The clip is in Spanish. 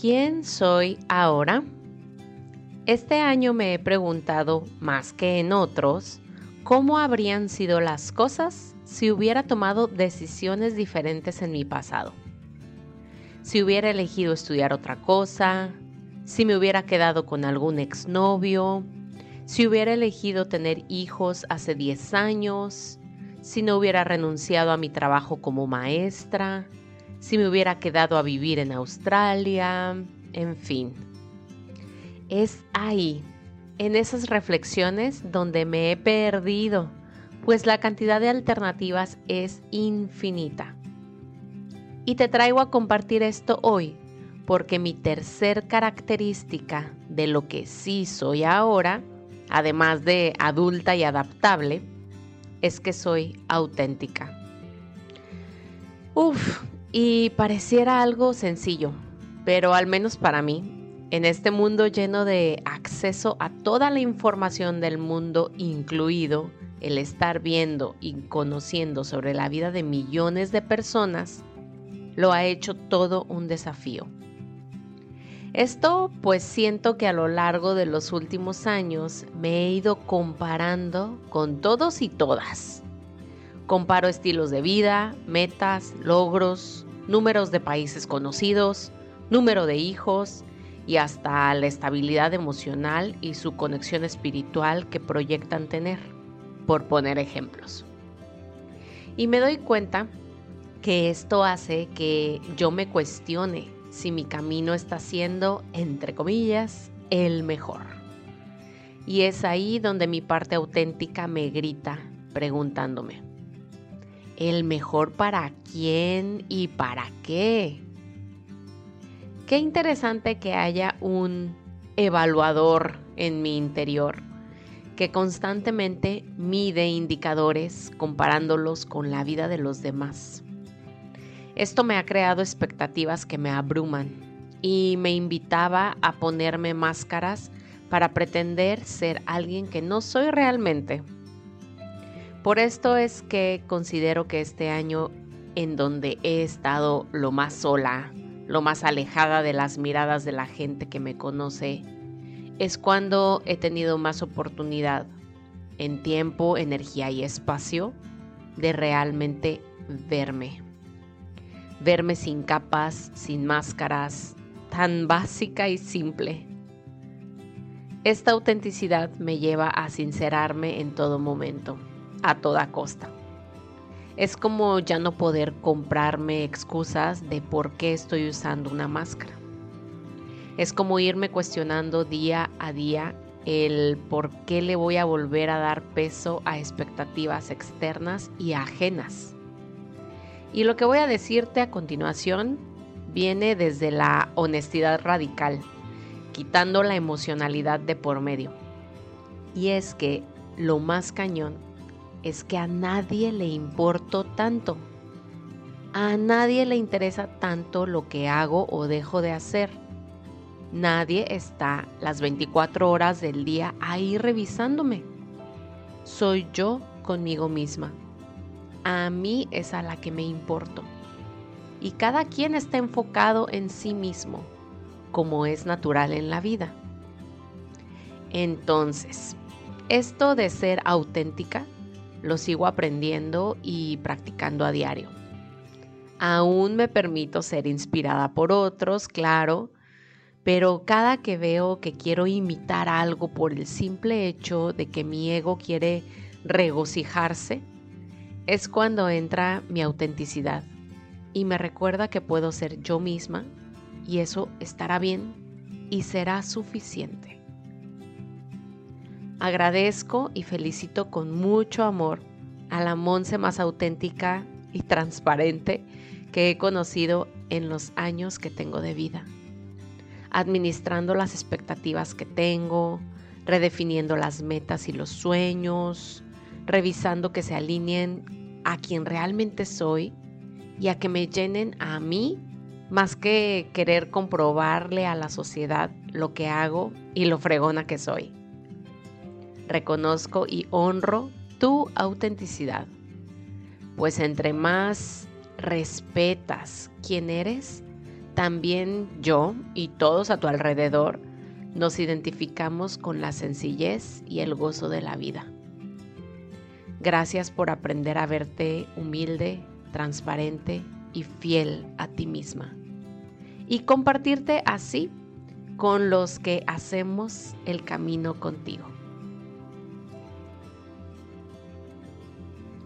¿Quién soy ahora? Este año me he preguntado, más que en otros, cómo habrían sido las cosas si hubiera tomado decisiones diferentes en mi pasado. Si hubiera elegido estudiar otra cosa, si me hubiera quedado con algún exnovio, si hubiera elegido tener hijos hace 10 años, si no hubiera renunciado a mi trabajo como maestra, si me hubiera quedado a vivir en Australia, en fin. Es ahí, en esas reflexiones, donde me he perdido, pues la cantidad de alternativas es infinita. Y te traigo a compartir esto hoy, porque mi tercer característica de lo que sí soy ahora, además de adulta y adaptable, es que soy auténtica. Uf, y pareciera algo sencillo, pero al menos para mí, en este mundo lleno de acceso a toda la información del mundo, incluido el estar viendo y conociendo sobre la vida de millones de personas, lo ha hecho todo un desafío. Esto pues siento que a lo largo de los últimos años me he ido comparando con todos y todas. Comparo estilos de vida, metas, logros, números de países conocidos, número de hijos y hasta la estabilidad emocional y su conexión espiritual que proyectan tener, por poner ejemplos. Y me doy cuenta que esto hace que yo me cuestione si mi camino está siendo, entre comillas, el mejor. Y es ahí donde mi parte auténtica me grita preguntándome, ¿el mejor para quién y para qué? Qué interesante que haya un evaluador en mi interior que constantemente mide indicadores comparándolos con la vida de los demás. Esto me ha creado expectativas que me abruman y me invitaba a ponerme máscaras para pretender ser alguien que no soy realmente. Por esto es que considero que este año en donde he estado lo más sola, lo más alejada de las miradas de la gente que me conoce, es cuando he tenido más oportunidad en tiempo, energía y espacio de realmente verme verme sin capas, sin máscaras, tan básica y simple. Esta autenticidad me lleva a sincerarme en todo momento, a toda costa. Es como ya no poder comprarme excusas de por qué estoy usando una máscara. Es como irme cuestionando día a día el por qué le voy a volver a dar peso a expectativas externas y ajenas. Y lo que voy a decirte a continuación viene desde la honestidad radical, quitando la emocionalidad de por medio. Y es que lo más cañón es que a nadie le importo tanto. A nadie le interesa tanto lo que hago o dejo de hacer. Nadie está las 24 horas del día ahí revisándome. Soy yo conmigo misma a mí es a la que me importo. Y cada quien está enfocado en sí mismo, como es natural en la vida. Entonces, esto de ser auténtica lo sigo aprendiendo y practicando a diario. Aún me permito ser inspirada por otros, claro, pero cada que veo que quiero imitar algo por el simple hecho de que mi ego quiere regocijarse, es cuando entra mi autenticidad y me recuerda que puedo ser yo misma y eso estará bien y será suficiente. Agradezco y felicito con mucho amor a la Monse más auténtica y transparente que he conocido en los años que tengo de vida, administrando las expectativas que tengo, redefiniendo las metas y los sueños, revisando que se alineen a quien realmente soy y a que me llenen a mí más que querer comprobarle a la sociedad lo que hago y lo fregona que soy. Reconozco y honro tu autenticidad, pues entre más respetas quién eres, también yo y todos a tu alrededor nos identificamos con la sencillez y el gozo de la vida. Gracias por aprender a verte humilde, transparente y fiel a ti misma. Y compartirte así con los que hacemos el camino contigo.